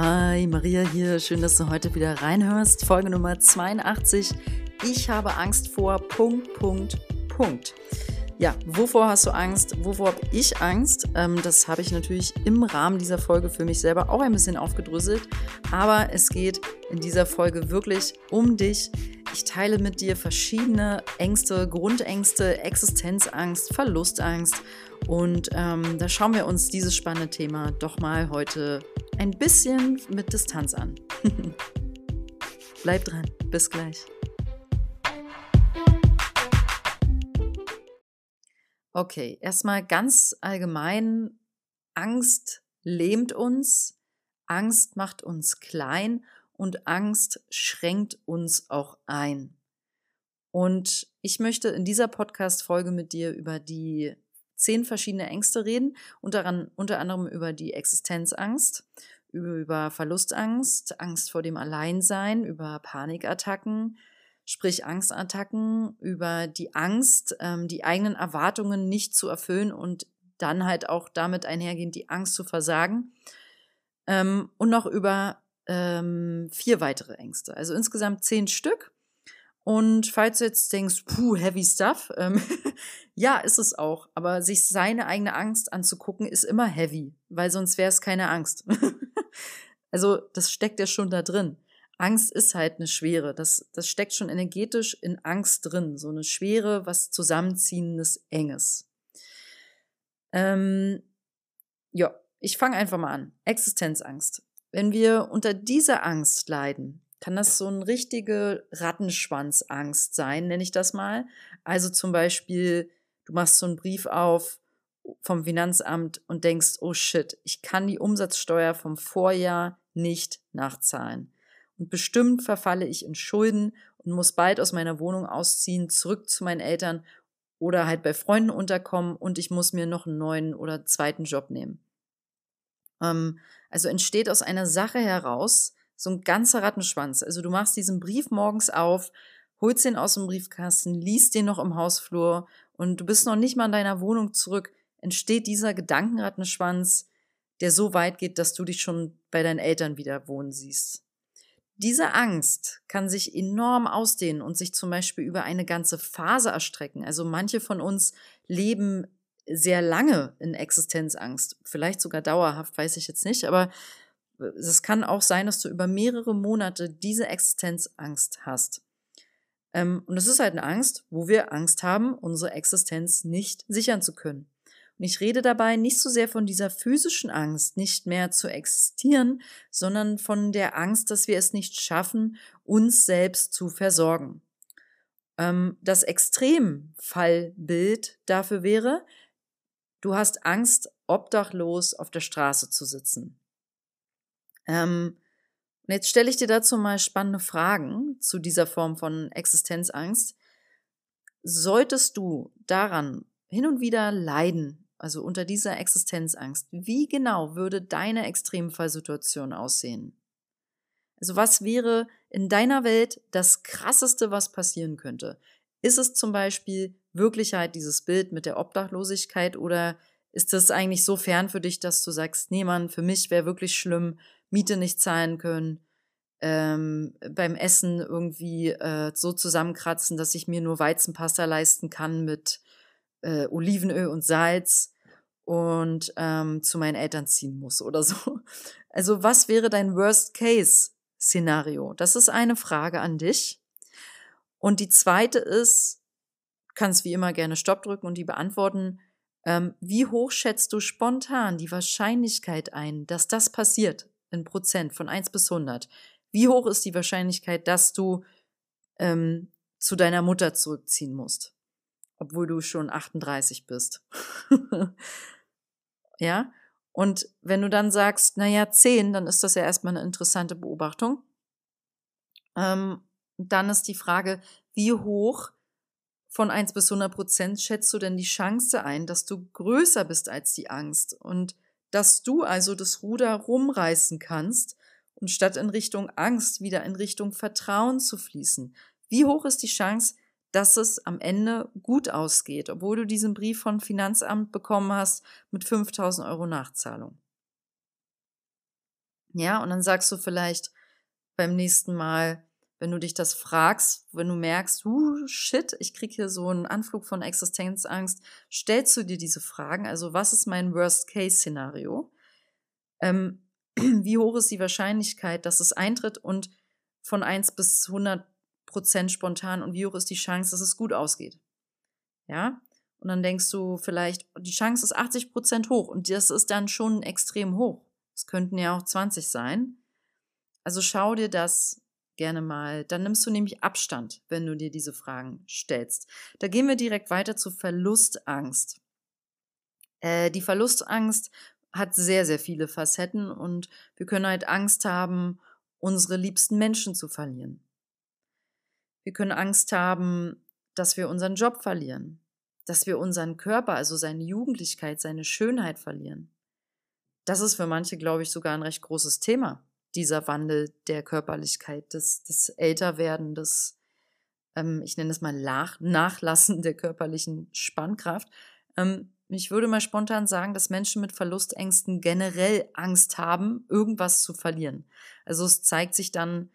Hi, Maria hier. Schön, dass du heute wieder reinhörst. Folge Nummer 82. Ich habe Angst vor Punkt, Punkt, Punkt. Ja, wovor hast du Angst? Wovor habe ich Angst? Ähm, das habe ich natürlich im Rahmen dieser Folge für mich selber auch ein bisschen aufgedröselt. Aber es geht in dieser Folge wirklich um dich. Ich teile mit dir verschiedene Ängste, Grundängste, Existenzangst, Verlustangst. Und ähm, da schauen wir uns dieses spannende Thema doch mal heute ein bisschen mit Distanz an. Bleib dran. Bis gleich. Okay, erstmal ganz allgemein, Angst lähmt uns, Angst macht uns klein und Angst schränkt uns auch ein. Und ich möchte in dieser Podcast-Folge mit dir über die zehn verschiedene Ängste reden, unter, unter anderem über die Existenzangst, über Verlustangst, Angst vor dem Alleinsein, über Panikattacken, sprich Angstattacken, über die Angst, ähm, die eigenen Erwartungen nicht zu erfüllen und dann halt auch damit einhergehend die Angst zu versagen. Ähm, und noch über ähm, vier weitere Ängste. Also insgesamt zehn Stück. Und falls du jetzt denkst, puh, heavy stuff, ähm, ja, ist es auch. Aber sich seine eigene Angst anzugucken, ist immer heavy, weil sonst wäre es keine Angst. also das steckt ja schon da drin. Angst ist halt eine Schwere. Das, das steckt schon energetisch in Angst drin. So eine Schwere, was zusammenziehendes, enges. Ähm, ja, ich fange einfach mal an. Existenzangst. Wenn wir unter dieser Angst leiden, kann das so eine richtige Rattenschwanzangst sein, nenne ich das mal. Also zum Beispiel, du machst so einen Brief auf vom Finanzamt und denkst, oh shit, ich kann die Umsatzsteuer vom Vorjahr nicht nachzahlen. Und bestimmt verfalle ich in Schulden und muss bald aus meiner Wohnung ausziehen, zurück zu meinen Eltern oder halt bei Freunden unterkommen und ich muss mir noch einen neuen oder zweiten Job nehmen. Ähm, also entsteht aus einer Sache heraus so ein ganzer Rattenschwanz. Also du machst diesen Brief morgens auf, holst den aus dem Briefkasten, liest den noch im Hausflur und du bist noch nicht mal in deiner Wohnung zurück, entsteht dieser Gedankenrattenschwanz, der so weit geht, dass du dich schon bei deinen Eltern wieder wohnen siehst. Diese Angst kann sich enorm ausdehnen und sich zum Beispiel über eine ganze Phase erstrecken. Also manche von uns leben sehr lange in Existenzangst, vielleicht sogar dauerhaft, weiß ich jetzt nicht, aber es kann auch sein, dass du über mehrere Monate diese Existenzangst hast. Ähm, und es ist halt eine Angst, wo wir Angst haben, unsere Existenz nicht sichern zu können. Und ich rede dabei nicht so sehr von dieser physischen Angst, nicht mehr zu existieren, sondern von der Angst, dass wir es nicht schaffen, uns selbst zu versorgen. Ähm, das Extremfallbild dafür wäre, du hast Angst, obdachlos auf der Straße zu sitzen. Ähm, und jetzt stelle ich dir dazu mal spannende Fragen zu dieser Form von Existenzangst. Solltest du daran hin und wieder leiden, also unter dieser Existenzangst, wie genau würde deine Extremfallsituation aussehen? Also was wäre in deiner Welt das Krasseste, was passieren könnte? Ist es zum Beispiel Wirklichkeit, dieses Bild mit der Obdachlosigkeit oder ist das eigentlich so fern für dich, dass du sagst, nee Mann, für mich wäre wirklich schlimm, Miete nicht zahlen können, ähm, beim Essen irgendwie äh, so zusammenkratzen, dass ich mir nur Weizenpasta leisten kann mit äh, Olivenöl und Salz und ähm, zu meinen Eltern ziehen muss oder so. Also was wäre dein Worst-Case-Szenario? Das ist eine Frage an dich. Und die zweite ist, kannst wie immer gerne Stopp drücken und die beantworten. Ähm, wie hoch schätzt du spontan die Wahrscheinlichkeit ein, dass das passiert? In Prozent von 1 bis 100. Wie hoch ist die Wahrscheinlichkeit, dass du ähm, zu deiner Mutter zurückziehen musst? obwohl du schon 38 bist. ja? Und wenn du dann sagst, naja, 10, dann ist das ja erstmal eine interessante Beobachtung. Ähm, dann ist die Frage, wie hoch von 1 bis 100 Prozent schätzt du denn die Chance ein, dass du größer bist als die Angst und dass du also das Ruder rumreißen kannst und statt in Richtung Angst wieder in Richtung Vertrauen zu fließen? Wie hoch ist die Chance, dass es am Ende gut ausgeht, obwohl du diesen Brief von Finanzamt bekommen hast mit 5000 Euro Nachzahlung. Ja, und dann sagst du vielleicht beim nächsten Mal, wenn du dich das fragst, wenn du merkst, uh, shit, ich kriege hier so einen Anflug von Existenzangst, stellst du dir diese Fragen, also was ist mein Worst-Case-Szenario? Ähm, wie hoch ist die Wahrscheinlichkeit, dass es eintritt und von 1 bis 100 Prozent spontan und wie hoch ist die Chance, dass es gut ausgeht? Ja, und dann denkst du vielleicht, die Chance ist 80 Prozent hoch und das ist dann schon extrem hoch. Es könnten ja auch 20 sein. Also schau dir das gerne mal. Dann nimmst du nämlich Abstand, wenn du dir diese Fragen stellst. Da gehen wir direkt weiter zu Verlustangst. Äh, die Verlustangst hat sehr, sehr viele Facetten und wir können halt Angst haben, unsere liebsten Menschen zu verlieren. Wir können Angst haben, dass wir unseren Job verlieren, dass wir unseren Körper, also seine Jugendlichkeit, seine Schönheit verlieren. Das ist für manche, glaube ich, sogar ein recht großes Thema, dieser Wandel der Körperlichkeit, des, des Älterwerden, des, ähm, ich nenne es mal Nach Nachlassen der körperlichen Spannkraft. Ähm, ich würde mal spontan sagen, dass Menschen mit Verlustängsten generell Angst haben, irgendwas zu verlieren. Also es zeigt sich dann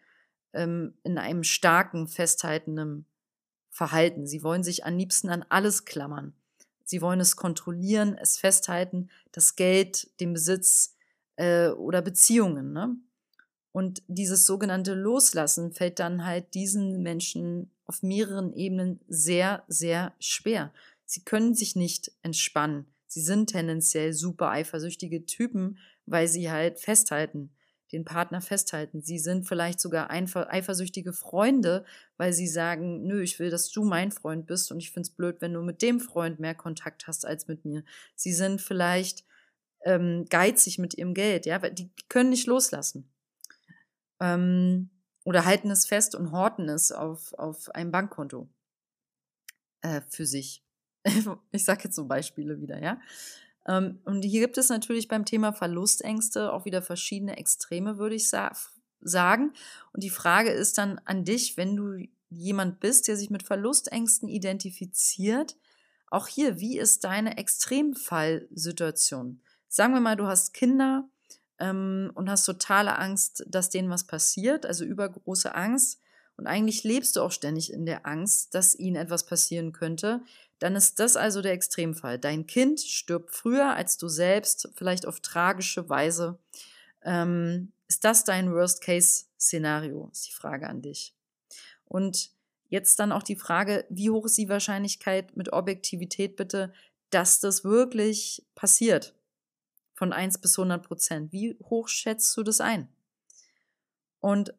ähm, in einem starken, festhaltenden Verhalten. Sie wollen sich am liebsten an alles klammern. Sie wollen es kontrollieren, es festhalten, das Geld, den Besitz äh, oder Beziehungen. Ne? Und dieses sogenannte Loslassen fällt dann halt diesen Menschen auf mehreren Ebenen sehr, sehr schwer. Sie können sich nicht entspannen. Sie sind tendenziell super eifersüchtige Typen, weil sie halt festhalten, den Partner festhalten. Sie sind vielleicht sogar eifersüchtige Freunde, weil sie sagen, nö, ich will, dass du mein Freund bist und ich finde es blöd, wenn du mit dem Freund mehr Kontakt hast als mit mir. Sie sind vielleicht ähm, geizig mit ihrem Geld, ja, weil die können nicht loslassen. Ähm, oder halten es fest und horten es auf, auf einem Bankkonto äh, für sich. ich sage jetzt so Beispiele wieder, ja. Ähm, und hier gibt es natürlich beim Thema Verlustängste auch wieder verschiedene Extreme, würde ich sa sagen. Und die Frage ist dann an dich, wenn du jemand bist, der sich mit Verlustängsten identifiziert, auch hier, wie ist deine Extremfallsituation? Sagen wir mal, du hast Kinder ähm, und hast totale Angst, dass denen was passiert, also übergroße Angst. Und eigentlich lebst du auch ständig in der Angst, dass ihnen etwas passieren könnte dann ist das also der Extremfall. Dein Kind stirbt früher als du selbst, vielleicht auf tragische Weise. Ähm, ist das dein Worst-Case-Szenario? Ist die Frage an dich. Und jetzt dann auch die Frage, wie hoch ist die Wahrscheinlichkeit mit Objektivität bitte, dass das wirklich passiert? Von 1 bis 100 Prozent. Wie hoch schätzt du das ein? Und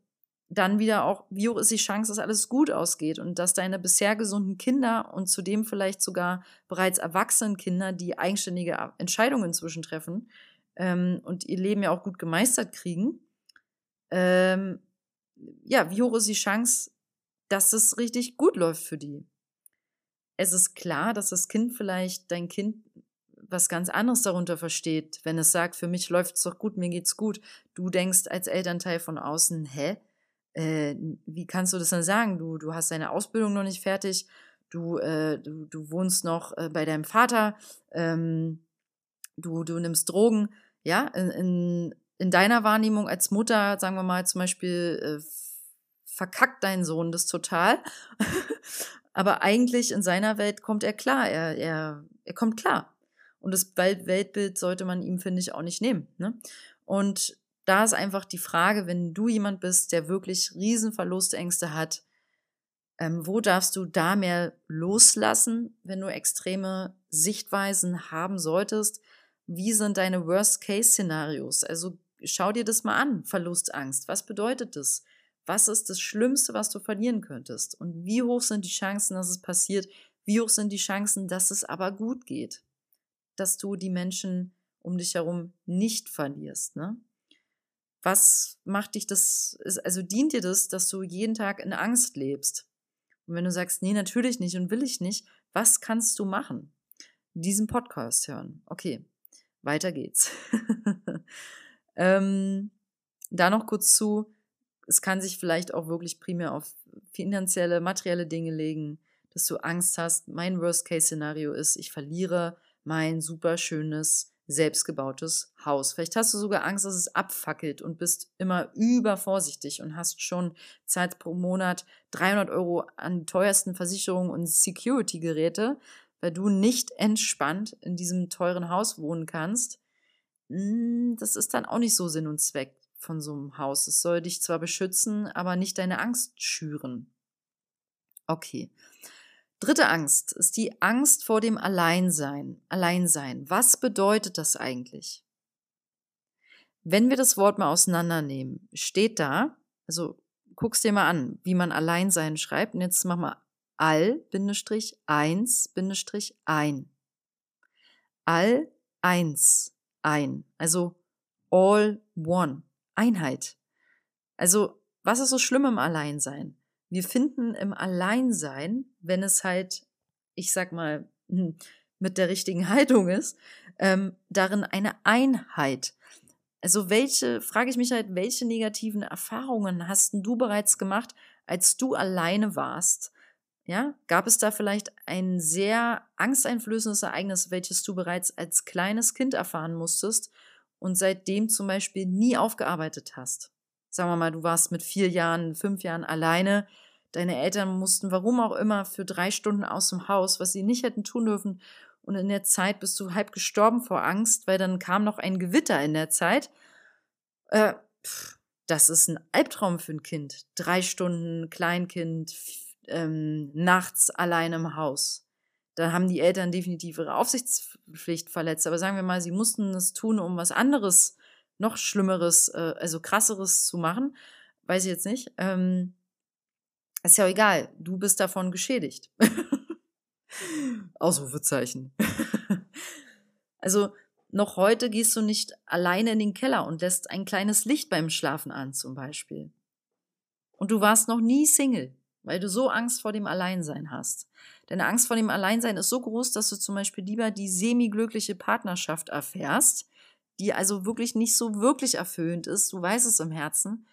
dann wieder auch, wie hoch ist die Chance, dass alles gut ausgeht und dass deine bisher gesunden Kinder und zudem vielleicht sogar bereits erwachsenen Kinder, die eigenständige Entscheidungen inzwischen treffen ähm, und ihr Leben ja auch gut gemeistert kriegen, ähm, ja, wie hoch ist die Chance, dass es richtig gut läuft für die? Es ist klar, dass das Kind vielleicht, dein Kind, was ganz anderes darunter versteht, wenn es sagt, für mich läuft es doch gut, mir geht's gut. Du denkst als Elternteil von außen, hä? äh, wie kannst du das dann sagen? Du, du hast deine Ausbildung noch nicht fertig, du, äh, du, du wohnst noch äh, bei deinem Vater, ähm, du, du nimmst Drogen, ja, in, in, in deiner Wahrnehmung als Mutter, sagen wir mal zum Beispiel, äh, verkackt dein Sohn das total. Aber eigentlich in seiner Welt kommt er klar, er, er, er kommt klar. Und das Weltbild sollte man ihm, finde ich, auch nicht nehmen. Ne? Und da ist einfach die Frage, wenn du jemand bist, der wirklich Riesenverlustängste hat, ähm, wo darfst du da mehr loslassen, wenn du extreme Sichtweisen haben solltest? Wie sind deine Worst-Case-Szenarios? Also schau dir das mal an, Verlustangst. Was bedeutet das? Was ist das Schlimmste, was du verlieren könntest? Und wie hoch sind die Chancen, dass es passiert? Wie hoch sind die Chancen, dass es aber gut geht? Dass du die Menschen um dich herum nicht verlierst, ne? was macht dich das, also dient dir das, dass du jeden Tag in Angst lebst? Und wenn du sagst, nee, natürlich nicht und will ich nicht, was kannst du machen? Diesen Podcast hören. Okay, weiter geht's. ähm, da noch kurz zu, es kann sich vielleicht auch wirklich primär auf finanzielle, materielle Dinge legen, dass du Angst hast. Mein Worst-Case-Szenario ist, ich verliere mein super schönes selbstgebautes Haus. Vielleicht hast du sogar Angst, dass es abfackelt und bist immer übervorsichtig und hast schon Zeit pro Monat 300 Euro an teuersten Versicherungen und Security-Geräte, weil du nicht entspannt in diesem teuren Haus wohnen kannst. Hm, das ist dann auch nicht so Sinn und Zweck von so einem Haus. Es soll dich zwar beschützen, aber nicht deine Angst schüren. Okay. Dritte Angst ist die Angst vor dem Alleinsein. Alleinsein. Was bedeutet das eigentlich? Wenn wir das Wort mal auseinandernehmen, steht da, also guck's dir mal an, wie man Alleinsein schreibt. Und jetzt mach mal all, Bindestrich, eins, Bindestrich, ein. All, eins, ein. Also all one. Einheit. Also, was ist so schlimm im Alleinsein? Wir finden im Alleinsein, wenn es halt, ich sag mal, mit der richtigen Haltung ist, ähm, darin eine Einheit. Also welche, frage ich mich halt, welche negativen Erfahrungen hast du bereits gemacht, als du alleine warst? Ja, gab es da vielleicht ein sehr angsteinflößendes Ereignis, welches du bereits als kleines Kind erfahren musstest und seitdem zum Beispiel nie aufgearbeitet hast. Sagen wir mal, du warst mit vier Jahren, fünf Jahren alleine. Deine Eltern mussten, warum auch immer, für drei Stunden aus dem Haus, was sie nicht hätten tun dürfen. Und in der Zeit bist du halb gestorben vor Angst, weil dann kam noch ein Gewitter in der Zeit. Äh, pff, das ist ein Albtraum für ein Kind. Drei Stunden Kleinkind, ähm, nachts allein im Haus da haben die Eltern definitiv ihre Aufsichtspflicht verletzt. Aber sagen wir mal, sie mussten es tun, um was anderes, noch Schlimmeres, äh, also krasseres zu machen. Weiß ich jetzt nicht. Ähm, ist ja egal. Du bist davon geschädigt. Ausrufezeichen. also noch heute gehst du nicht alleine in den Keller und lässt ein kleines Licht beim Schlafen an, zum Beispiel. Und du warst noch nie Single weil du so Angst vor dem Alleinsein hast. Deine Angst vor dem Alleinsein ist so groß, dass du zum Beispiel lieber die semi-glückliche Partnerschaft erfährst, die also wirklich nicht so wirklich erfüllend ist. Du weißt es im Herzen.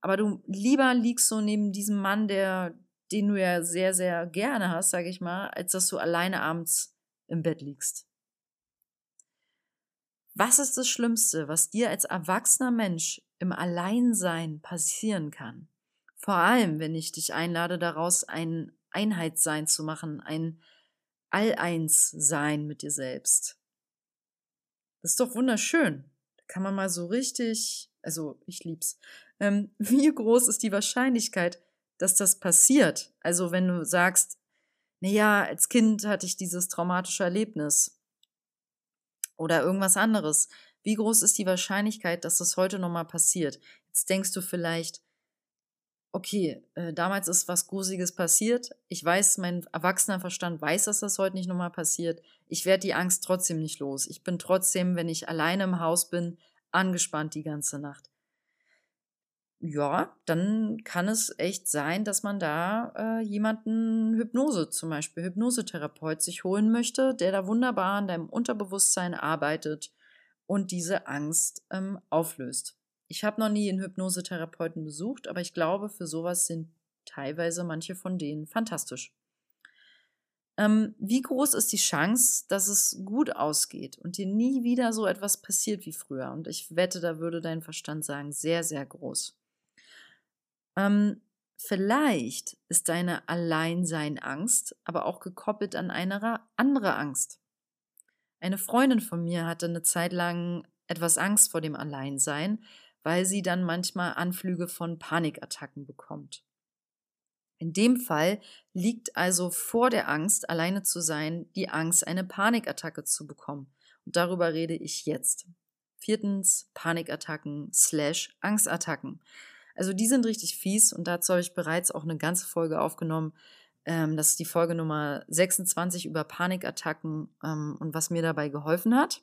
Aber du lieber liegst so neben diesem Mann, der, den du ja sehr, sehr gerne hast, sage ich mal, als dass du alleine abends im Bett liegst. Was ist das Schlimmste, was dir als erwachsener Mensch im Alleinsein passieren kann? Vor allem, wenn ich dich einlade, daraus ein Einheitssein zu machen, ein All-Eins-Sein mit dir selbst. Das ist doch wunderschön. Da kann man mal so richtig, also ich lieb's. Ähm, wie groß ist die Wahrscheinlichkeit, dass das passiert? Also wenn du sagst, na ja, als Kind hatte ich dieses traumatische Erlebnis oder irgendwas anderes. Wie groß ist die Wahrscheinlichkeit, dass das heute nochmal passiert? Jetzt denkst du vielleicht, okay, äh, damals ist was Gruseliges passiert. Ich weiß, mein erwachsener Verstand weiß, dass das heute nicht nochmal passiert. Ich werde die Angst trotzdem nicht los. Ich bin trotzdem, wenn ich alleine im Haus bin, angespannt die ganze Nacht. Ja, dann kann es echt sein, dass man da äh, jemanden Hypnose, zum Beispiel Hypnosetherapeut, sich holen möchte, der da wunderbar an deinem Unterbewusstsein arbeitet und diese Angst ähm, auflöst. Ich habe noch nie einen Hypnosetherapeuten besucht, aber ich glaube, für sowas sind teilweise manche von denen fantastisch. Ähm, wie groß ist die Chance, dass es gut ausgeht und dir nie wieder so etwas passiert wie früher? Und ich wette, da würde dein Verstand sagen, sehr, sehr groß. Ähm, vielleicht ist deine Alleinsein-Angst aber auch gekoppelt an eine andere Angst. Eine Freundin von mir hatte eine Zeit lang etwas Angst vor dem Alleinsein, weil sie dann manchmal Anflüge von Panikattacken bekommt. In dem Fall liegt also vor der Angst, alleine zu sein, die Angst, eine Panikattacke zu bekommen. Und darüber rede ich jetzt. Viertens, Panikattacken slash Angstattacken. Also die sind richtig fies und dazu habe ich bereits auch eine ganze Folge aufgenommen. Ähm, das ist die Folge Nummer 26 über Panikattacken ähm, und was mir dabei geholfen hat.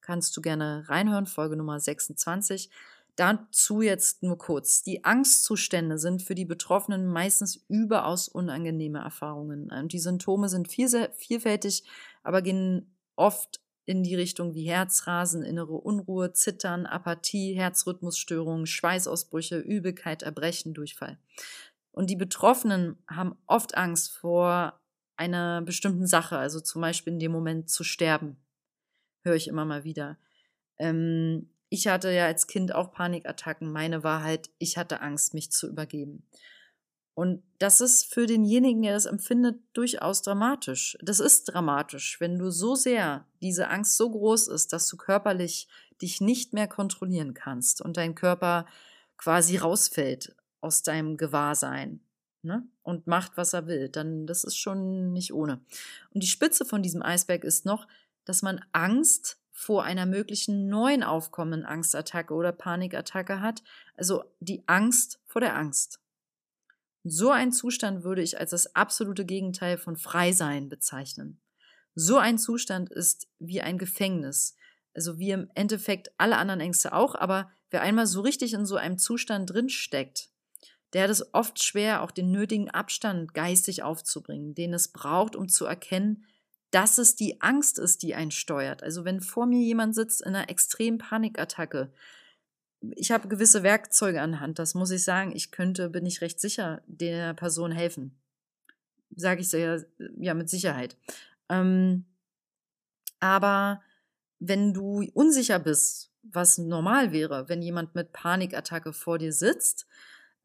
Kannst du gerne reinhören, Folge Nummer 26. Dazu jetzt nur kurz. Die Angstzustände sind für die Betroffenen meistens überaus unangenehme Erfahrungen. Und die Symptome sind vielfältig, aber gehen oft in die Richtung wie Herzrasen, innere Unruhe, Zittern, Apathie, Herzrhythmusstörungen, Schweißausbrüche, Übelkeit, Erbrechen, Durchfall. Und die Betroffenen haben oft Angst vor einer bestimmten Sache, also zum Beispiel in dem Moment zu sterben. höre ich immer mal wieder. Ähm, ich hatte ja als Kind auch Panikattacken. Meine Wahrheit, ich hatte Angst, mich zu übergeben. Und das ist für denjenigen, der das empfindet, durchaus dramatisch. Das ist dramatisch, wenn du so sehr diese Angst so groß ist, dass du körperlich dich nicht mehr kontrollieren kannst und dein Körper quasi rausfällt aus deinem Gewahrsein ne? und macht, was er will, dann das ist schon nicht ohne. Und die Spitze von diesem Eisberg ist noch, dass man Angst vor einer möglichen neuen aufkommenden Angstattacke oder Panikattacke hat, also die Angst vor der Angst. So ein Zustand würde ich als das absolute Gegenteil von Freisein bezeichnen. So ein Zustand ist wie ein Gefängnis, also wie im Endeffekt alle anderen Ängste auch, aber wer einmal so richtig in so einem Zustand drin steckt, der hat es oft schwer, auch den nötigen Abstand geistig aufzubringen, den es braucht, um zu erkennen, dass es die Angst ist, die einen steuert. Also wenn vor mir jemand sitzt in einer extremen Panikattacke, ich habe gewisse Werkzeuge an Hand, das muss ich sagen, ich könnte, bin ich recht sicher, der Person helfen. Sage ich sehr, ja, mit Sicherheit. Ähm, aber wenn du unsicher bist, was normal wäre, wenn jemand mit Panikattacke vor dir sitzt,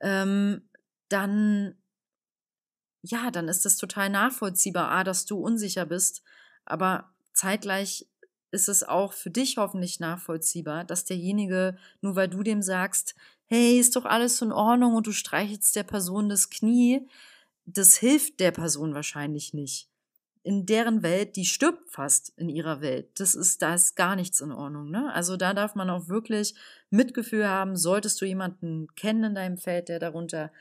ähm, dann, ja, dann ist das total nachvollziehbar, A, dass du unsicher bist, aber zeitgleich ist es auch für dich hoffentlich nachvollziehbar, dass derjenige, nur weil du dem sagst, hey, ist doch alles in Ordnung und du streichelst der Person das Knie, das hilft der Person wahrscheinlich nicht in deren Welt, die stirbt fast in ihrer Welt. Das ist, da ist gar nichts in Ordnung. Ne? Also da darf man auch wirklich Mitgefühl haben. Solltest du jemanden kennen in deinem Feld, der darunter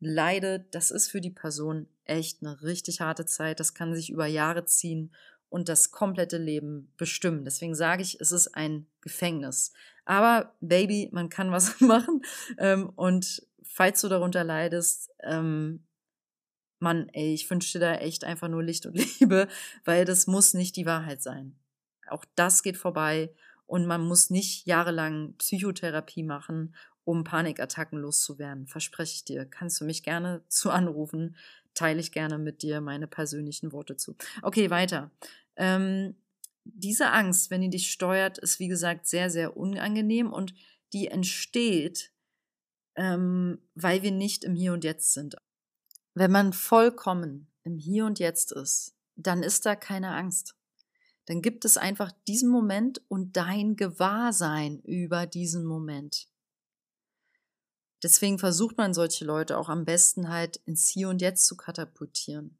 leidet, das ist für die Person echt eine richtig harte Zeit. Das kann sich über Jahre ziehen und das komplette Leben bestimmen. Deswegen sage ich, es ist ein Gefängnis. Aber Baby, man kann was machen. Ähm, und falls du darunter leidest, ähm, Mann, ey, ich wünsche dir da echt einfach nur Licht und Liebe, weil das muss nicht die Wahrheit sein. Auch das geht vorbei und man muss nicht jahrelang Psychotherapie machen, um Panikattacken loszuwerden. Verspreche ich dir. Kannst du mich gerne zu anrufen, teile ich gerne mit dir meine persönlichen Worte zu. Okay, weiter. Ähm, diese Angst, wenn die dich steuert, ist wie gesagt sehr, sehr unangenehm und die entsteht, ähm, weil wir nicht im Hier und Jetzt sind. Wenn man vollkommen im Hier und Jetzt ist, dann ist da keine Angst. Dann gibt es einfach diesen Moment und dein Gewahrsein über diesen Moment. Deswegen versucht man solche Leute auch am besten halt ins Hier und Jetzt zu katapultieren.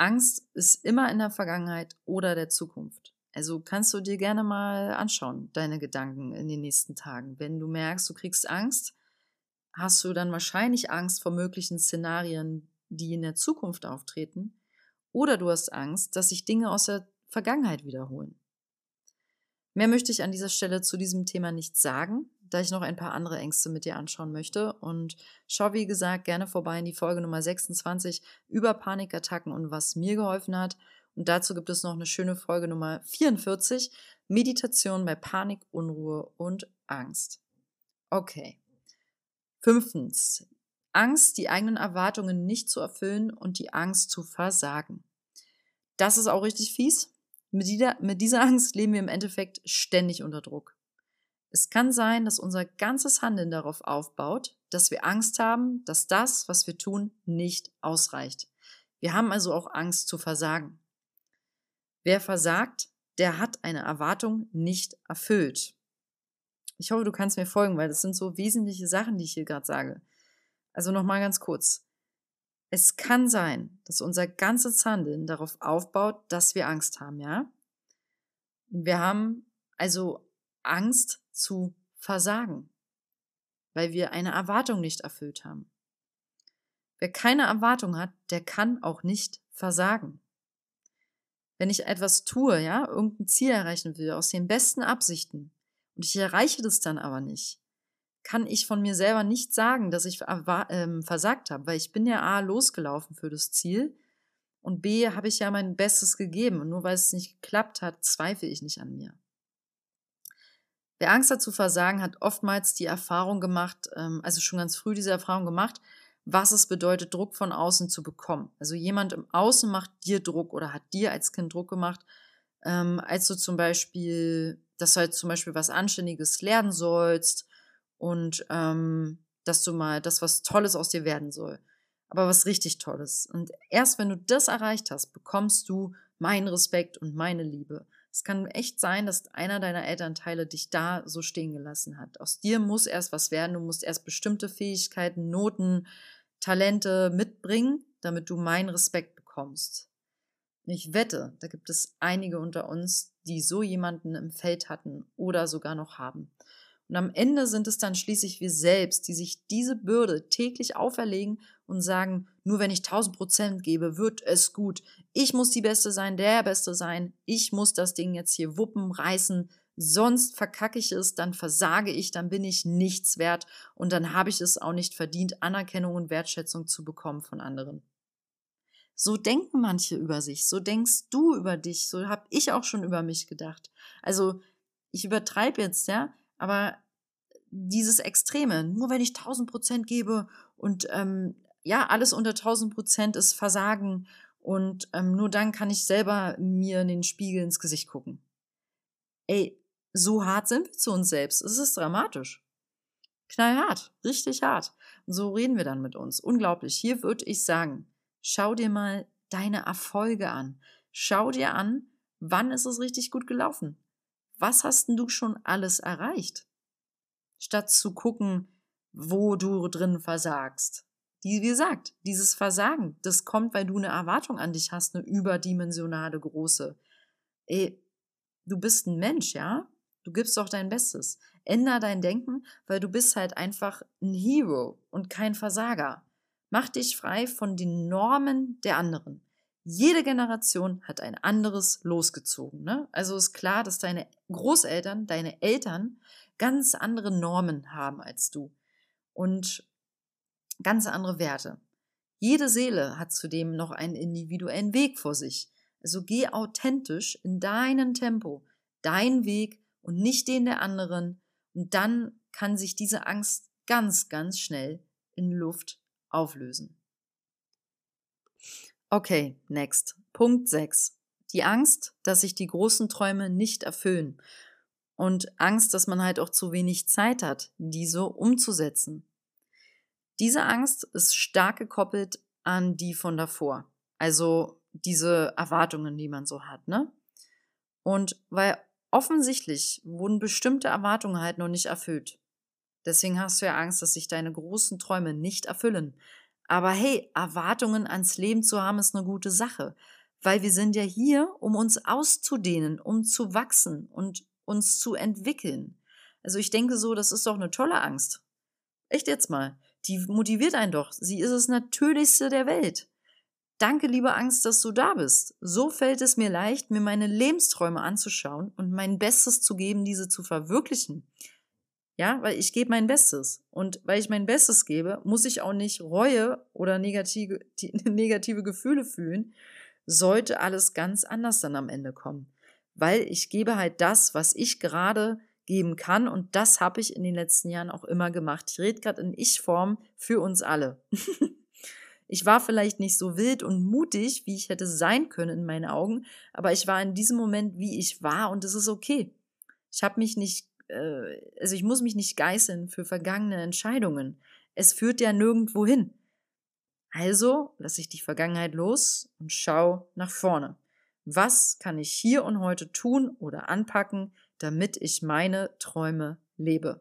Angst ist immer in der Vergangenheit oder der Zukunft. Also kannst du dir gerne mal anschauen, deine Gedanken in den nächsten Tagen. Wenn du merkst, du kriegst Angst, hast du dann wahrscheinlich Angst vor möglichen Szenarien, die in der Zukunft auftreten, oder du hast Angst, dass sich Dinge aus der Vergangenheit wiederholen. Mehr möchte ich an dieser Stelle zu diesem Thema nicht sagen, da ich noch ein paar andere Ängste mit dir anschauen möchte. Und schau, wie gesagt, gerne vorbei in die Folge Nummer 26 über Panikattacken und was mir geholfen hat. Und dazu gibt es noch eine schöne Folge Nummer 44, Meditation bei Panik, Unruhe und Angst. Okay. Fünftens, Angst, die eigenen Erwartungen nicht zu erfüllen und die Angst zu versagen. Das ist auch richtig fies. Mit dieser, mit dieser Angst leben wir im Endeffekt ständig unter Druck. Es kann sein, dass unser ganzes Handeln darauf aufbaut, dass wir Angst haben, dass das, was wir tun, nicht ausreicht. Wir haben also auch Angst zu versagen. Wer versagt, der hat eine Erwartung nicht erfüllt. Ich hoffe, du kannst mir folgen, weil das sind so wesentliche Sachen, die ich hier gerade sage. Also nochmal ganz kurz. Es kann sein, dass unser ganzes Handeln darauf aufbaut, dass wir Angst haben, ja? Wir haben also Angst zu versagen, weil wir eine Erwartung nicht erfüllt haben. Wer keine Erwartung hat, der kann auch nicht versagen. Wenn ich etwas tue, ja, irgendein Ziel erreichen will, aus den besten Absichten, und ich erreiche das dann aber nicht, kann ich von mir selber nicht sagen, dass ich ähm, versagt habe, weil ich bin ja A losgelaufen für das Ziel und B habe ich ja mein Bestes gegeben und nur weil es nicht geklappt hat, zweifle ich nicht an mir. Wer Angst hat zu versagen, hat oftmals die Erfahrung gemacht, ähm, also schon ganz früh diese Erfahrung gemacht, was es bedeutet, Druck von außen zu bekommen. Also jemand im Außen macht dir Druck oder hat dir als Kind Druck gemacht, ähm, als du zum Beispiel, dass du halt zum Beispiel was Anständiges lernen sollst und ähm, dass du mal das was Tolles aus dir werden soll. Aber was richtig Tolles. Und erst wenn du das erreicht hast, bekommst du meinen Respekt und meine Liebe. Es kann echt sein, dass einer deiner Elternteile dich da so stehen gelassen hat. Aus dir muss erst was werden. Du musst erst bestimmte Fähigkeiten, Noten, Talente mitbringen, damit du meinen Respekt bekommst. Ich wette, da gibt es einige unter uns, die so jemanden im Feld hatten oder sogar noch haben. Und am Ende sind es dann schließlich wir selbst, die sich diese Bürde täglich auferlegen und sagen, nur wenn ich 1000 Prozent gebe, wird es gut. Ich muss die Beste sein, der Beste sein. Ich muss das Ding jetzt hier wuppen, reißen. Sonst verkacke ich es, dann versage ich, dann bin ich nichts wert und dann habe ich es auch nicht verdient, Anerkennung und Wertschätzung zu bekommen von anderen. So denken manche über sich, so denkst du über dich, so habe ich auch schon über mich gedacht. Also ich übertreibe jetzt, ja, aber dieses Extreme, nur wenn ich 1000 Prozent gebe und ähm, ja, alles unter 1000 Prozent ist Versagen und ähm, nur dann kann ich selber mir in den Spiegel ins Gesicht gucken. Ey, so hart sind wir zu uns selbst. Es ist dramatisch. Knallhart, richtig hart. Und so reden wir dann mit uns. Unglaublich. Hier würde ich sagen, schau dir mal deine Erfolge an. Schau dir an, wann ist es richtig gut gelaufen was hast denn du schon alles erreicht? Statt zu gucken, wo du drin versagst. Wie gesagt, dieses Versagen, das kommt, weil du eine Erwartung an dich hast, eine überdimensionale große. Ey, du bist ein Mensch, ja? Du gibst doch dein Bestes. Änder dein Denken, weil du bist halt einfach ein Hero und kein Versager. Mach dich frei von den Normen der anderen jede Generation hat ein anderes losgezogen. Ne? Also ist klar, dass deine Großeltern, deine Eltern ganz andere Normen haben als du und ganz andere Werte. Jede Seele hat zudem noch einen individuellen Weg vor sich. Also geh authentisch in deinem Tempo, dein Weg und nicht den der anderen. Und dann kann sich diese Angst ganz, ganz schnell in Luft auflösen. Okay, next. Punkt 6. Die Angst, dass sich die großen Träume nicht erfüllen. Und Angst, dass man halt auch zu wenig Zeit hat, diese umzusetzen. Diese Angst ist stark gekoppelt an die von davor. Also diese Erwartungen, die man so hat, ne? Und weil offensichtlich wurden bestimmte Erwartungen halt noch nicht erfüllt. Deswegen hast du ja Angst, dass sich deine großen Träume nicht erfüllen. Aber hey, Erwartungen ans Leben zu haben, ist eine gute Sache, weil wir sind ja hier, um uns auszudehnen, um zu wachsen und uns zu entwickeln. Also ich denke so, das ist doch eine tolle Angst. Echt jetzt mal. Die motiviert einen doch. Sie ist das Natürlichste der Welt. Danke, liebe Angst, dass du da bist. So fällt es mir leicht, mir meine Lebensträume anzuschauen und mein Bestes zu geben, diese zu verwirklichen. Ja, weil ich gebe mein Bestes. Und weil ich mein Bestes gebe, muss ich auch nicht Reue oder negative, negative Gefühle fühlen, sollte alles ganz anders dann am Ende kommen. Weil ich gebe halt das, was ich gerade geben kann. Und das habe ich in den letzten Jahren auch immer gemacht. Ich rede gerade in Ich-Form für uns alle. ich war vielleicht nicht so wild und mutig, wie ich hätte sein können in meinen Augen, aber ich war in diesem Moment, wie ich war und es ist okay. Ich habe mich nicht äh, also ich muss mich nicht geißeln für vergangene Entscheidungen. Es führt ja nirgendwo hin. Also lasse ich die Vergangenheit los und schau nach vorne. Was kann ich hier und heute tun oder anpacken, damit ich meine Träume lebe?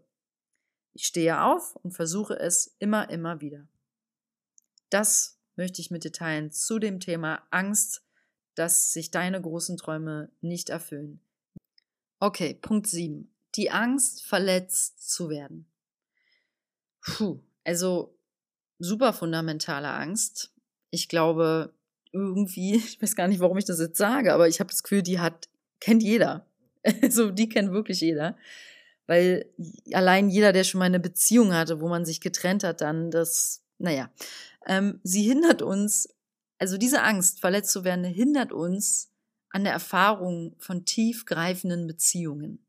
Ich stehe auf und versuche es immer, immer wieder. Das möchte ich mit dir teilen zu dem Thema Angst, dass sich deine großen Träume nicht erfüllen. Okay, Punkt 7 die Angst, verletzt zu werden. Puh, also super fundamentale Angst. Ich glaube, irgendwie, ich weiß gar nicht, warum ich das jetzt sage, aber ich habe das Gefühl, die hat, kennt jeder. Also die kennt wirklich jeder. Weil allein jeder, der schon mal eine Beziehung hatte, wo man sich getrennt hat, dann das, naja, ähm, sie hindert uns, also diese Angst, verletzt zu werden, hindert uns an der Erfahrung von tiefgreifenden Beziehungen.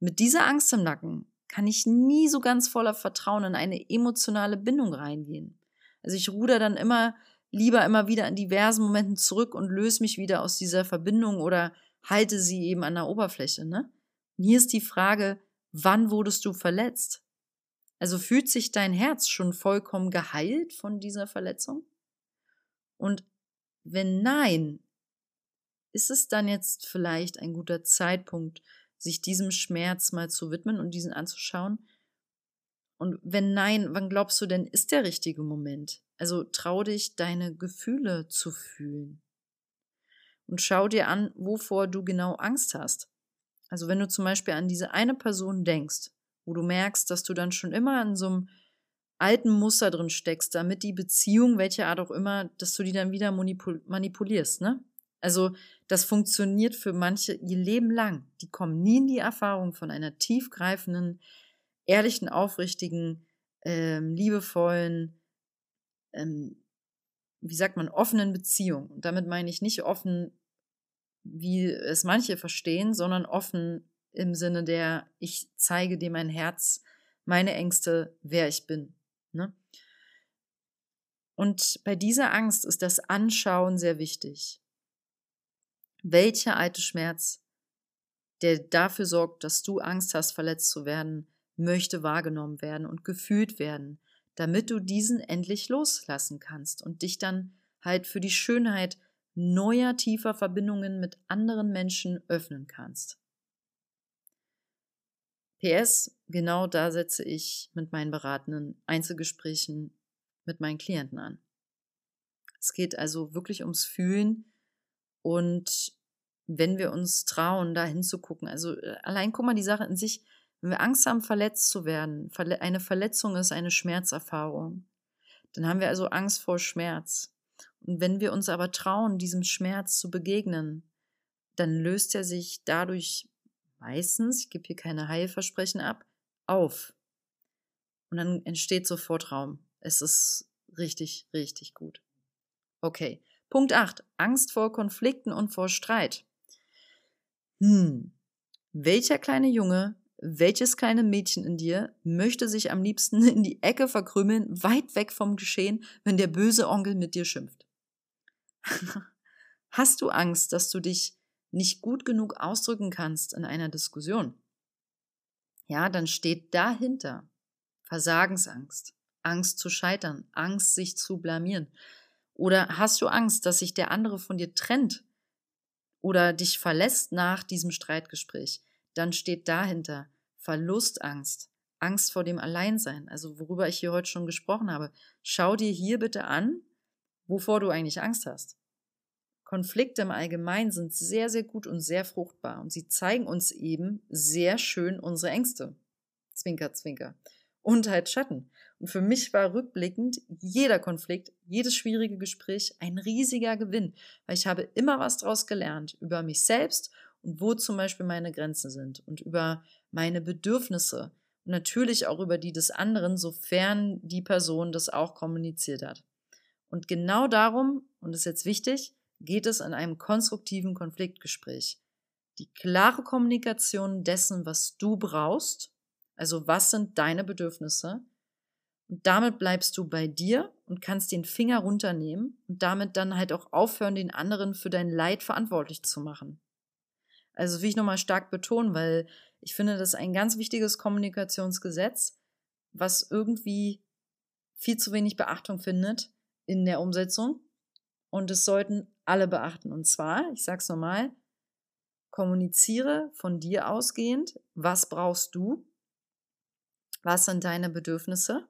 Mit dieser Angst im Nacken kann ich nie so ganz voller Vertrauen in eine emotionale Bindung reingehen. Also ich ruder dann immer lieber immer wieder in diversen Momenten zurück und löse mich wieder aus dieser Verbindung oder halte sie eben an der Oberfläche, ne? Und hier ist die Frage, wann wurdest du verletzt? Also fühlt sich dein Herz schon vollkommen geheilt von dieser Verletzung? Und wenn nein, ist es dann jetzt vielleicht ein guter Zeitpunkt, sich diesem Schmerz mal zu widmen und diesen anzuschauen? Und wenn nein, wann glaubst du denn, ist der richtige Moment? Also trau dich, deine Gefühle zu fühlen. Und schau dir an, wovor du genau Angst hast. Also wenn du zum Beispiel an diese eine Person denkst, wo du merkst, dass du dann schon immer in so einem alten Muster drin steckst, damit die Beziehung, welche Art auch immer, dass du die dann wieder manipulierst, ne? Also das funktioniert für manche ihr Leben lang. Die kommen nie in die Erfahrung von einer tiefgreifenden, ehrlichen, aufrichtigen, ähm, liebevollen, ähm, wie sagt man, offenen Beziehung. Und damit meine ich nicht offen, wie es manche verstehen, sondern offen im Sinne der, ich zeige dir mein Herz, meine Ängste, wer ich bin. Ne? Und bei dieser Angst ist das Anschauen sehr wichtig. Welcher alte Schmerz, der dafür sorgt, dass du Angst hast, verletzt zu werden, möchte wahrgenommen werden und gefühlt werden, damit du diesen endlich loslassen kannst und dich dann halt für die Schönheit neuer, tiefer Verbindungen mit anderen Menschen öffnen kannst. PS, genau da setze ich mit meinen beratenden Einzelgesprächen mit meinen Klienten an. Es geht also wirklich ums Fühlen und wenn wir uns trauen, da hinzugucken, also äh, allein guck mal die Sache in sich, wenn wir Angst haben, verletzt zu werden, eine Verletzung ist eine Schmerzerfahrung, dann haben wir also Angst vor Schmerz. Und wenn wir uns aber trauen, diesem Schmerz zu begegnen, dann löst er sich dadurch meistens, ich gebe hier keine Heilversprechen ab, auf. Und dann entsteht sofort Raum. Es ist richtig, richtig gut. Okay. Punkt 8. Angst vor Konflikten und vor Streit. Hm. Welcher kleine Junge, welches kleine Mädchen in dir möchte sich am liebsten in die Ecke verkrümeln, weit weg vom Geschehen, wenn der böse Onkel mit dir schimpft? Hast du Angst, dass du dich nicht gut genug ausdrücken kannst in einer Diskussion, ja, dann steht dahinter Versagensangst, Angst zu scheitern, Angst, sich zu blamieren. Oder hast du Angst, dass sich der andere von dir trennt oder dich verlässt nach diesem Streitgespräch? Dann steht dahinter Verlustangst, Angst vor dem Alleinsein, also worüber ich hier heute schon gesprochen habe. Schau dir hier bitte an, wovor du eigentlich Angst hast. Konflikte im Allgemeinen sind sehr, sehr gut und sehr fruchtbar und sie zeigen uns eben sehr schön unsere Ängste. Zwinker, zwinker. Und halt Schatten. Und für mich war rückblickend jeder Konflikt, jedes schwierige Gespräch ein riesiger Gewinn, weil ich habe immer was draus gelernt über mich selbst und wo zum Beispiel meine Grenzen sind und über meine Bedürfnisse und natürlich auch über die des anderen, sofern die Person das auch kommuniziert hat. Und genau darum, und das ist jetzt wichtig, geht es in einem konstruktiven Konfliktgespräch. Die klare Kommunikation dessen, was du brauchst, also was sind deine Bedürfnisse, und damit bleibst du bei dir und kannst den Finger runternehmen und damit dann halt auch aufhören, den anderen für dein Leid verantwortlich zu machen. Also will ich nochmal stark betonen, weil ich finde, das ist ein ganz wichtiges Kommunikationsgesetz, was irgendwie viel zu wenig Beachtung findet in der Umsetzung. Und es sollten alle beachten. Und zwar, ich sag's nochmal, kommuniziere von dir ausgehend, was brauchst du, was sind deine Bedürfnisse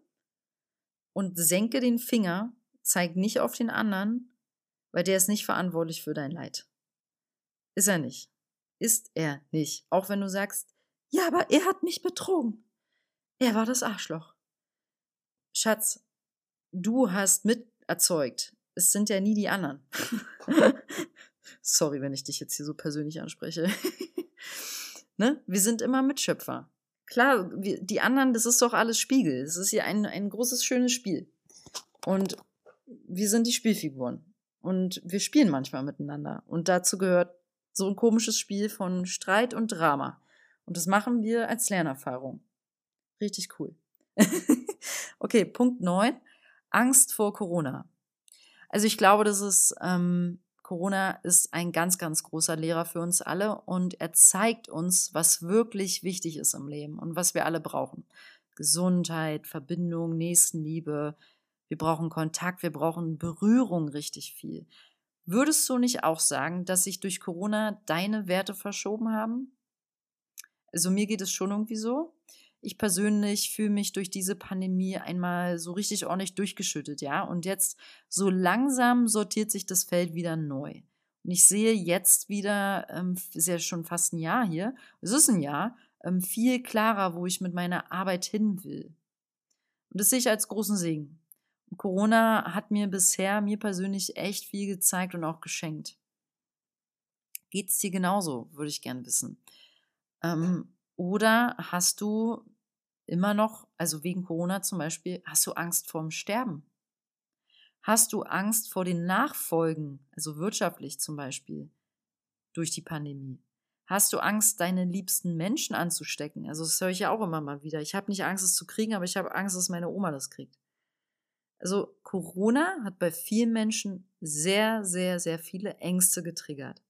und senke den Finger, zeig nicht auf den anderen, weil der ist nicht verantwortlich für dein Leid. Ist er nicht. Ist er nicht. Auch wenn du sagst, ja, aber er hat mich betrogen. Er war das Arschloch. Schatz, du hast mit erzeugt es sind ja nie die anderen. Sorry, wenn ich dich jetzt hier so persönlich anspreche. ne? Wir sind immer Mitschöpfer. Klar, wir, die anderen, das ist doch alles Spiegel. Es ist ja ein, ein großes, schönes Spiel. Und wir sind die Spielfiguren. Und wir spielen manchmal miteinander. Und dazu gehört so ein komisches Spiel von Streit und Drama. Und das machen wir als Lernerfahrung. Richtig cool. okay, Punkt 9. Angst vor Corona. Also ich glaube, dass es ähm, Corona ist ein ganz, ganz großer Lehrer für uns alle und er zeigt uns, was wirklich wichtig ist im Leben und was wir alle brauchen. Gesundheit, Verbindung, Nächstenliebe. Wir brauchen Kontakt, wir brauchen Berührung richtig viel. Würdest du nicht auch sagen, dass sich durch Corona deine Werte verschoben haben? Also mir geht es schon irgendwie so. Ich persönlich fühle mich durch diese Pandemie einmal so richtig ordentlich durchgeschüttet, ja. Und jetzt so langsam sortiert sich das Feld wieder neu. Und ich sehe jetzt wieder, ähm, ist ja schon fast ein Jahr hier, es ist ein Jahr, ähm, viel klarer, wo ich mit meiner Arbeit hin will. Und das sehe ich als großen Segen. Und Corona hat mir bisher, mir persönlich echt viel gezeigt und auch geschenkt. Geht's dir genauso, würde ich gern wissen. Ähm, oder hast du immer noch, also wegen Corona zum Beispiel, hast du Angst vorm Sterben? Hast du Angst vor den Nachfolgen, also wirtschaftlich zum Beispiel, durch die Pandemie? Hast du Angst, deine liebsten Menschen anzustecken? Also das höre ich ja auch immer mal wieder. Ich habe nicht Angst, es zu kriegen, aber ich habe Angst, dass meine Oma das kriegt. Also Corona hat bei vielen Menschen sehr, sehr, sehr viele Ängste getriggert.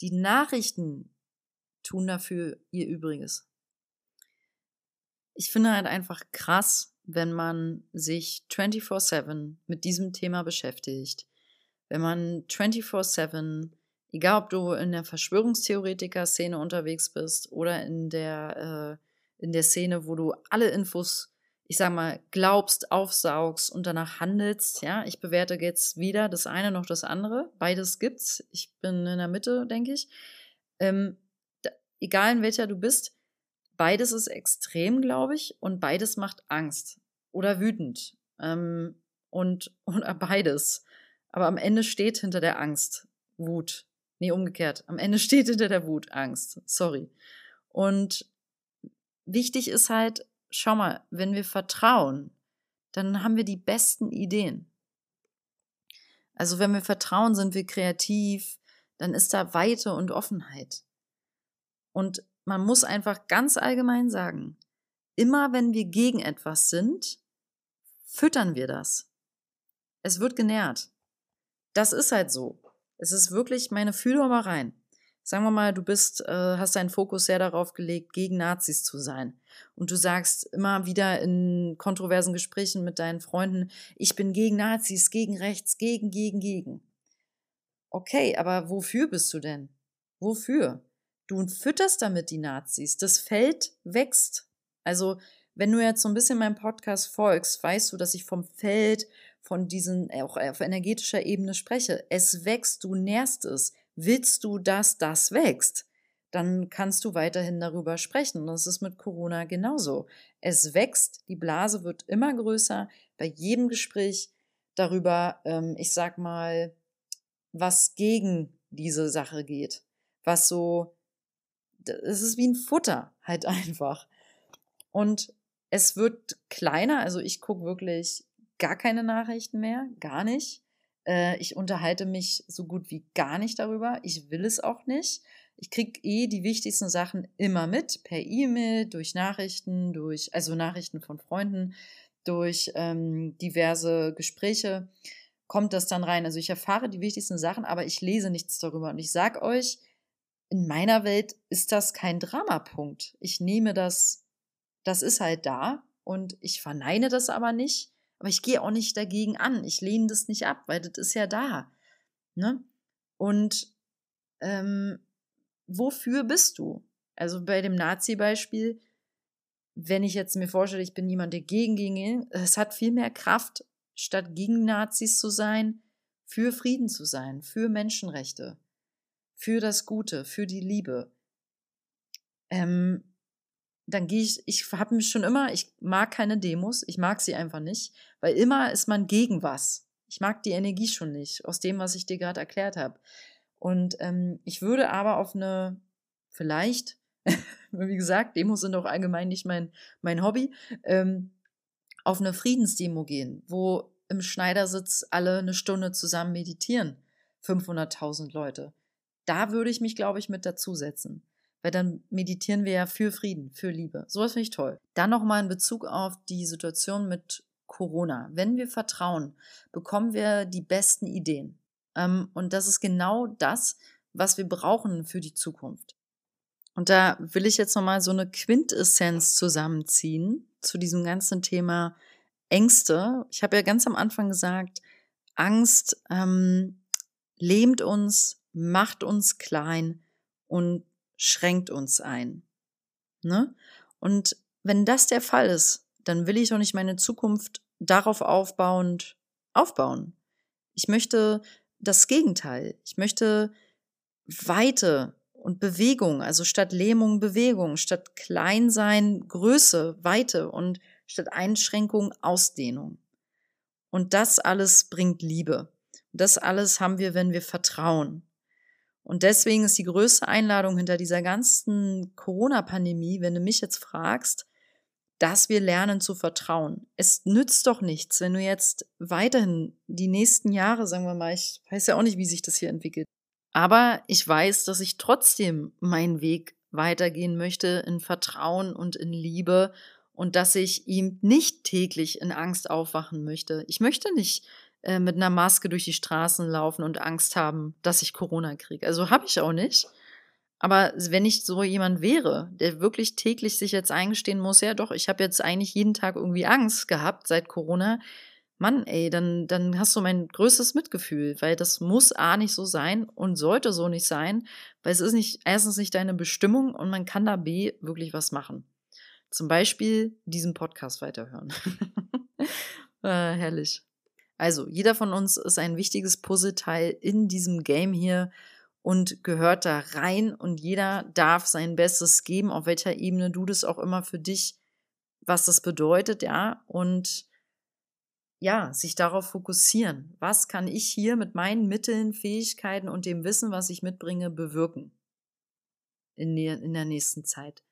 Die Nachrichten tun dafür ihr Übriges. Ich finde halt einfach krass, wenn man sich 24/7 mit diesem Thema beschäftigt, wenn man 24/7, egal ob du in der Verschwörungstheoretiker-Szene unterwegs bist oder in der, äh, in der Szene, wo du alle Infos, ich sag mal, glaubst, aufsaugst und danach handelst, ja, ich bewerte jetzt weder das eine noch das andere, beides gibt's, ich bin in der Mitte, denke ich, ähm, egal in welcher du bist, beides ist extrem, glaube ich, und beides macht Angst oder wütend. Ähm, und, und beides. Aber am Ende steht hinter der Angst Wut. Nee, umgekehrt. Am Ende steht hinter der Wut Angst. Sorry. Und wichtig ist halt, schau mal, wenn wir vertrauen, dann haben wir die besten Ideen. Also wenn wir vertrauen, sind wir kreativ, dann ist da Weite und Offenheit. Und man muss einfach ganz allgemein sagen, immer wenn wir gegen etwas sind, füttern wir das. Es wird genährt. Das ist halt so. Es ist wirklich, meine Fühle mal rein. Sagen wir mal, du bist, äh, hast deinen Fokus sehr darauf gelegt, gegen Nazis zu sein. Und du sagst immer wieder in kontroversen Gesprächen mit deinen Freunden, ich bin gegen Nazis, gegen rechts, gegen, gegen, gegen. Okay, aber wofür bist du denn? Wofür? Du fütterst damit die Nazis. Das Feld wächst. Also, wenn du jetzt so ein bisschen meinem Podcast folgst, weißt du, dass ich vom Feld, von diesen, auch auf energetischer Ebene spreche. Es wächst, du nährst es. Willst du, dass das wächst? Dann kannst du weiterhin darüber sprechen. Und das ist mit Corona genauso. Es wächst, die Blase wird immer größer. Bei jedem Gespräch darüber, ähm, ich sag mal, was gegen diese Sache geht. Was so es ist wie ein Futter halt einfach. Und es wird kleiner, also ich gucke wirklich gar keine Nachrichten mehr, gar nicht. Äh, ich unterhalte mich so gut wie gar nicht darüber. Ich will es auch nicht. Ich kriege eh die wichtigsten Sachen immer mit, per E-Mail, durch Nachrichten, durch, also Nachrichten von Freunden, durch ähm, diverse Gespräche kommt das dann rein. Also ich erfahre die wichtigsten Sachen, aber ich lese nichts darüber. Und ich sag euch, in meiner Welt ist das kein Dramapunkt. Ich nehme das, das ist halt da und ich verneine das aber nicht, aber ich gehe auch nicht dagegen an. Ich lehne das nicht ab, weil das ist ja da. Ne? Und ähm, wofür bist du? Also bei dem Nazi-Beispiel, wenn ich jetzt mir vorstelle, ich bin jemand, der gegen ging, es hat viel mehr Kraft, statt gegen Nazis zu sein, für Frieden zu sein, für Menschenrechte für das Gute, für die Liebe, ähm, dann gehe ich, ich habe mich schon immer, ich mag keine Demos, ich mag sie einfach nicht, weil immer ist man gegen was. Ich mag die Energie schon nicht, aus dem, was ich dir gerade erklärt habe. Und ähm, ich würde aber auf eine, vielleicht, wie gesagt, Demos sind auch allgemein nicht mein, mein Hobby, ähm, auf eine Friedensdemo gehen, wo im Schneidersitz alle eine Stunde zusammen meditieren. 500.000 Leute da würde ich mich, glaube ich, mit dazusetzen. Weil dann meditieren wir ja für Frieden, für Liebe. Sowas finde ich toll. Dann nochmal in Bezug auf die Situation mit Corona. Wenn wir vertrauen, bekommen wir die besten Ideen. Ähm, und das ist genau das, was wir brauchen für die Zukunft. Und da will ich jetzt nochmal so eine Quintessenz zusammenziehen zu diesem ganzen Thema Ängste. Ich habe ja ganz am Anfang gesagt, Angst ähm, lähmt uns, macht uns klein und schränkt uns ein. Ne? Und wenn das der Fall ist, dann will ich doch nicht meine Zukunft darauf aufbauend aufbauen. Ich möchte das Gegenteil. Ich möchte Weite und Bewegung, also statt Lähmung Bewegung, statt Kleinsein Größe, Weite und statt Einschränkung Ausdehnung. Und das alles bringt Liebe. Das alles haben wir, wenn wir vertrauen. Und deswegen ist die größte Einladung hinter dieser ganzen Corona-Pandemie, wenn du mich jetzt fragst, dass wir lernen zu vertrauen. Es nützt doch nichts, wenn du jetzt weiterhin die nächsten Jahre, sagen wir mal, ich weiß ja auch nicht, wie sich das hier entwickelt. Aber ich weiß, dass ich trotzdem meinen Weg weitergehen möchte in Vertrauen und in Liebe und dass ich ihm nicht täglich in Angst aufwachen möchte. Ich möchte nicht äh, mit einer Maske durch die Straßen laufen und Angst haben, dass ich Corona kriege. Also habe ich auch nicht. Aber wenn ich so jemand wäre, der wirklich täglich sich jetzt eingestehen muss, ja doch, ich habe jetzt eigentlich jeden Tag irgendwie Angst gehabt seit Corona, Mann, ey, dann, dann hast du mein größtes Mitgefühl, weil das muss A nicht so sein und sollte so nicht sein, weil es ist nicht, erstens nicht deine Bestimmung und man kann da B wirklich was machen. Zum Beispiel diesen Podcast weiterhören. äh, herrlich. Also, jeder von uns ist ein wichtiges Puzzleteil in diesem Game hier und gehört da rein und jeder darf sein Bestes geben, auf welcher Ebene du das auch immer für dich, was das bedeutet, ja, und ja, sich darauf fokussieren. Was kann ich hier mit meinen Mitteln, Fähigkeiten und dem Wissen, was ich mitbringe, bewirken in der, in der nächsten Zeit?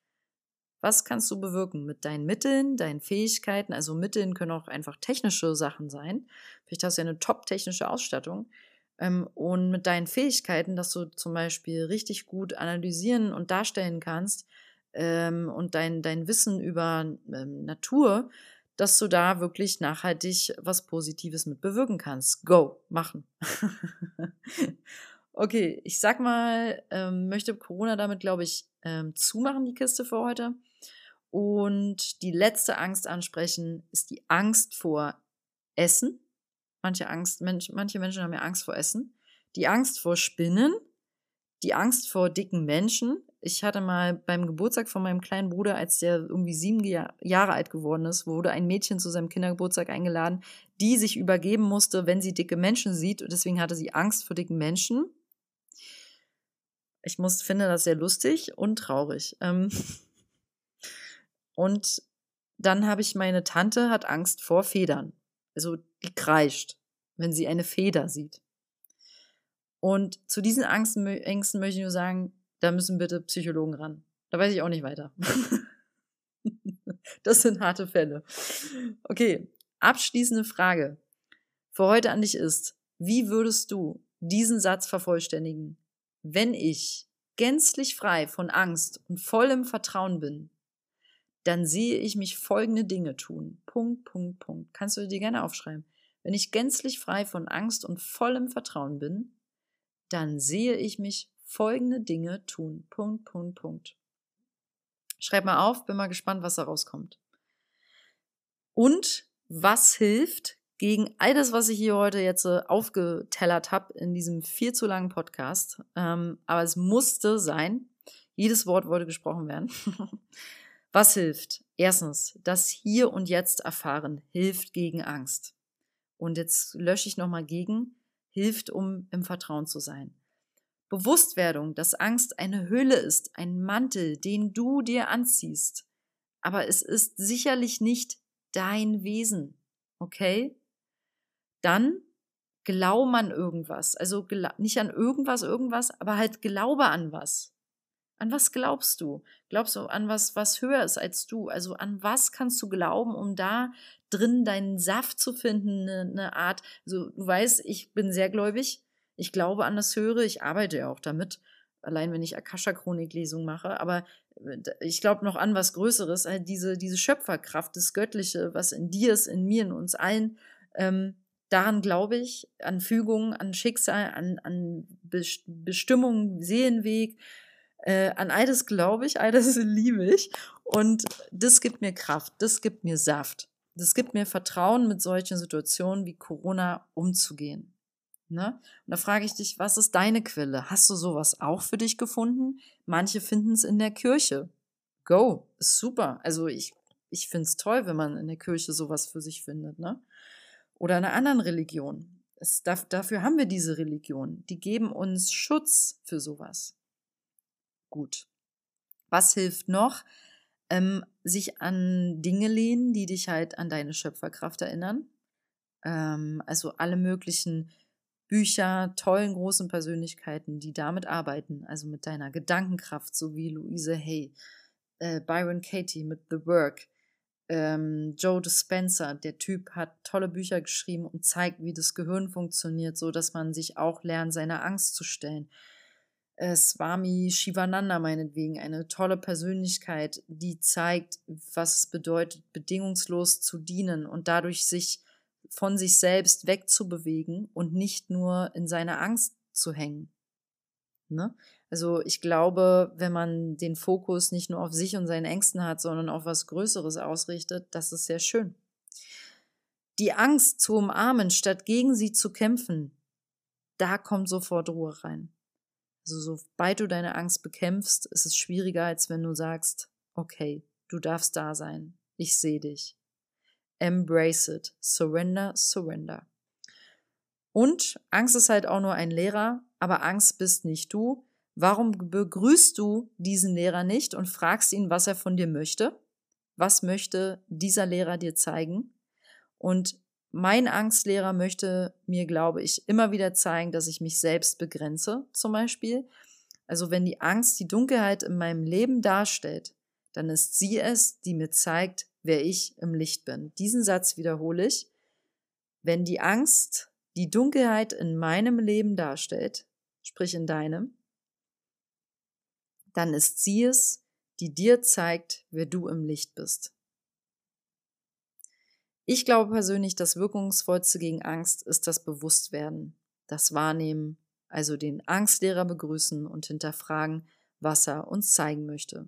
Was kannst du bewirken mit deinen Mitteln, deinen Fähigkeiten? Also Mitteln können auch einfach technische Sachen sein. Vielleicht hast du ja eine top-technische Ausstattung. Ähm, und mit deinen Fähigkeiten, dass du zum Beispiel richtig gut analysieren und darstellen kannst ähm, und dein, dein Wissen über ähm, Natur, dass du da wirklich nachhaltig was Positives mit bewirken kannst. Go, machen. okay, ich sag mal, ähm, möchte Corona damit, glaube ich, ähm, zumachen, die Kiste für heute. Und die letzte Angst ansprechen ist die Angst vor Essen. Manche, Angst, manche Menschen haben ja Angst vor Essen. Die Angst vor Spinnen. Die Angst vor dicken Menschen. Ich hatte mal beim Geburtstag von meinem kleinen Bruder, als der irgendwie sieben Jahre alt geworden ist, wurde ein Mädchen zu seinem Kindergeburtstag eingeladen, die sich übergeben musste, wenn sie dicke Menschen sieht. Und deswegen hatte sie Angst vor dicken Menschen. Ich muss, finde das sehr lustig und traurig. Ähm und dann habe ich meine Tante hat Angst vor Federn. Also die kreischt, wenn sie eine Feder sieht. Und zu diesen Angsten, Ängsten möchte ich nur sagen, da müssen bitte Psychologen ran. Da weiß ich auch nicht weiter. das sind harte Fälle. Okay, abschließende Frage für heute an dich ist, wie würdest du diesen Satz vervollständigen? Wenn ich gänzlich frei von Angst und vollem Vertrauen bin, dann sehe ich mich folgende Dinge tun. Punkt, Punkt, Punkt. Kannst du dir gerne aufschreiben. Wenn ich gänzlich frei von Angst und vollem Vertrauen bin, dann sehe ich mich folgende Dinge tun. Punkt, Punkt, Punkt. Schreib mal auf, bin mal gespannt, was da rauskommt. Und was hilft gegen all das, was ich hier heute jetzt äh, aufgetellert habe in diesem viel zu langen Podcast. Ähm, aber es musste sein. Jedes Wort wollte gesprochen werden. Was hilft? Erstens, das Hier und Jetzt erfahren hilft gegen Angst. Und jetzt lösche ich nochmal gegen, hilft, um im Vertrauen zu sein. Bewusstwerdung, dass Angst eine Hülle ist, ein Mantel, den du dir anziehst. Aber es ist sicherlich nicht dein Wesen. Okay? Dann glaub an irgendwas. Also nicht an irgendwas, irgendwas, aber halt glaube an was. An was glaubst du? Glaubst du an was, was höher ist als du? Also an was kannst du glauben, um da drin deinen Saft zu finden, eine, eine Art, also du weißt, ich bin sehr gläubig, ich glaube an das Höhere, ich arbeite ja auch damit, allein wenn ich Akasha-Chronik-Lesung mache, aber äh, ich glaube noch an was Größeres, halt diese, diese Schöpferkraft, das Göttliche, was in dir ist, in mir, in uns allen, ähm, daran glaube ich, an Fügung, an Schicksal, an, an Bestimmung, Seelenweg, äh, an all das glaube ich, all das liebe ich. Und das gibt mir Kraft, das gibt mir Saft. Das gibt mir Vertrauen, mit solchen Situationen wie Corona umzugehen. Ne? Und da frage ich dich, was ist deine Quelle? Hast du sowas auch für dich gefunden? Manche finden es in der Kirche. Go, ist super. Also ich, ich finde es toll, wenn man in der Kirche sowas für sich findet. Ne? Oder einer anderen Religion. Es, dafür haben wir diese Religion. Die geben uns Schutz für sowas. Gut. Was hilft noch? Ähm, sich an Dinge lehnen, die dich halt an deine Schöpferkraft erinnern. Ähm, also alle möglichen Bücher, tollen großen Persönlichkeiten, die damit arbeiten, also mit deiner Gedankenkraft, so wie Louise Hay, äh, Byron Katie mit The Work, ähm, Joe Dispenza, der Typ hat tolle Bücher geschrieben und zeigt, wie das Gehirn funktioniert, so dass man sich auch lernt, seiner Angst zu stellen. Äh, Swami Shivananda meinetwegen, eine tolle Persönlichkeit, die zeigt, was es bedeutet, bedingungslos zu dienen und dadurch sich von sich selbst wegzubewegen und nicht nur in seiner Angst zu hängen. Ne? Also ich glaube, wenn man den Fokus nicht nur auf sich und seinen Ängsten hat, sondern auf was Größeres ausrichtet, das ist sehr schön. Die Angst zu umarmen, statt gegen sie zu kämpfen, da kommt sofort Ruhe rein. Also sobald du deine Angst bekämpfst, ist es schwieriger, als wenn du sagst, okay, du darfst da sein, ich sehe dich. Embrace it. Surrender, surrender. Und Angst ist halt auch nur ein Lehrer, aber Angst bist nicht du. Warum begrüßt du diesen Lehrer nicht und fragst ihn, was er von dir möchte? Was möchte dieser Lehrer dir zeigen? Und mein Angstlehrer möchte mir, glaube ich, immer wieder zeigen, dass ich mich selbst begrenze, zum Beispiel. Also wenn die Angst die Dunkelheit in meinem Leben darstellt, dann ist sie es, die mir zeigt, wer ich im Licht bin. Diesen Satz wiederhole ich. Wenn die Angst die Dunkelheit in meinem Leben darstellt, sprich in deinem, dann ist sie es, die dir zeigt, wer du im Licht bist. Ich glaube persönlich, das Wirkungsvollste gegen Angst ist das Bewusstwerden, das Wahrnehmen, also den Angstlehrer begrüßen und hinterfragen, was er uns zeigen möchte.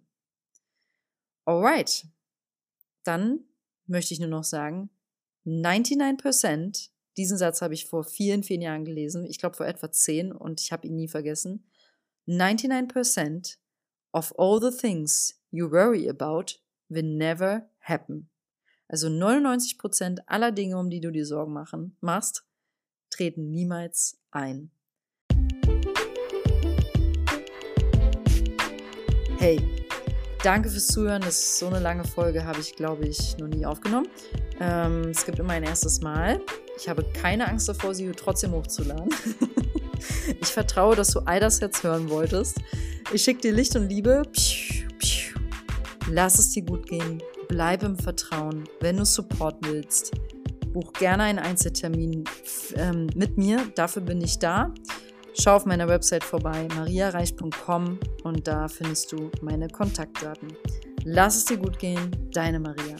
Alright, dann möchte ich nur noch sagen, 99%, diesen Satz habe ich vor vielen, vielen Jahren gelesen, ich glaube vor etwa 10 und ich habe ihn nie vergessen. 99% of all the things you worry about will never happen. Also 99% aller Dinge, um die du dir Sorgen machen, machst, treten niemals ein. Hey, Danke fürs Zuhören. Das ist so eine lange Folge, habe ich, glaube ich, noch nie aufgenommen. Ähm, es gibt immer ein erstes Mal. Ich habe keine Angst davor, sie trotzdem hochzuladen. ich vertraue, dass du all das jetzt hören wolltest. Ich schicke dir Licht und Liebe. Lass es dir gut gehen. Bleib im Vertrauen. Wenn du Support willst, buch gerne einen Einzeltermin ähm, mit mir. Dafür bin ich da. Schau auf meiner Website vorbei, mariareich.com und da findest du meine Kontaktdaten. Lass es dir gut gehen, deine Maria.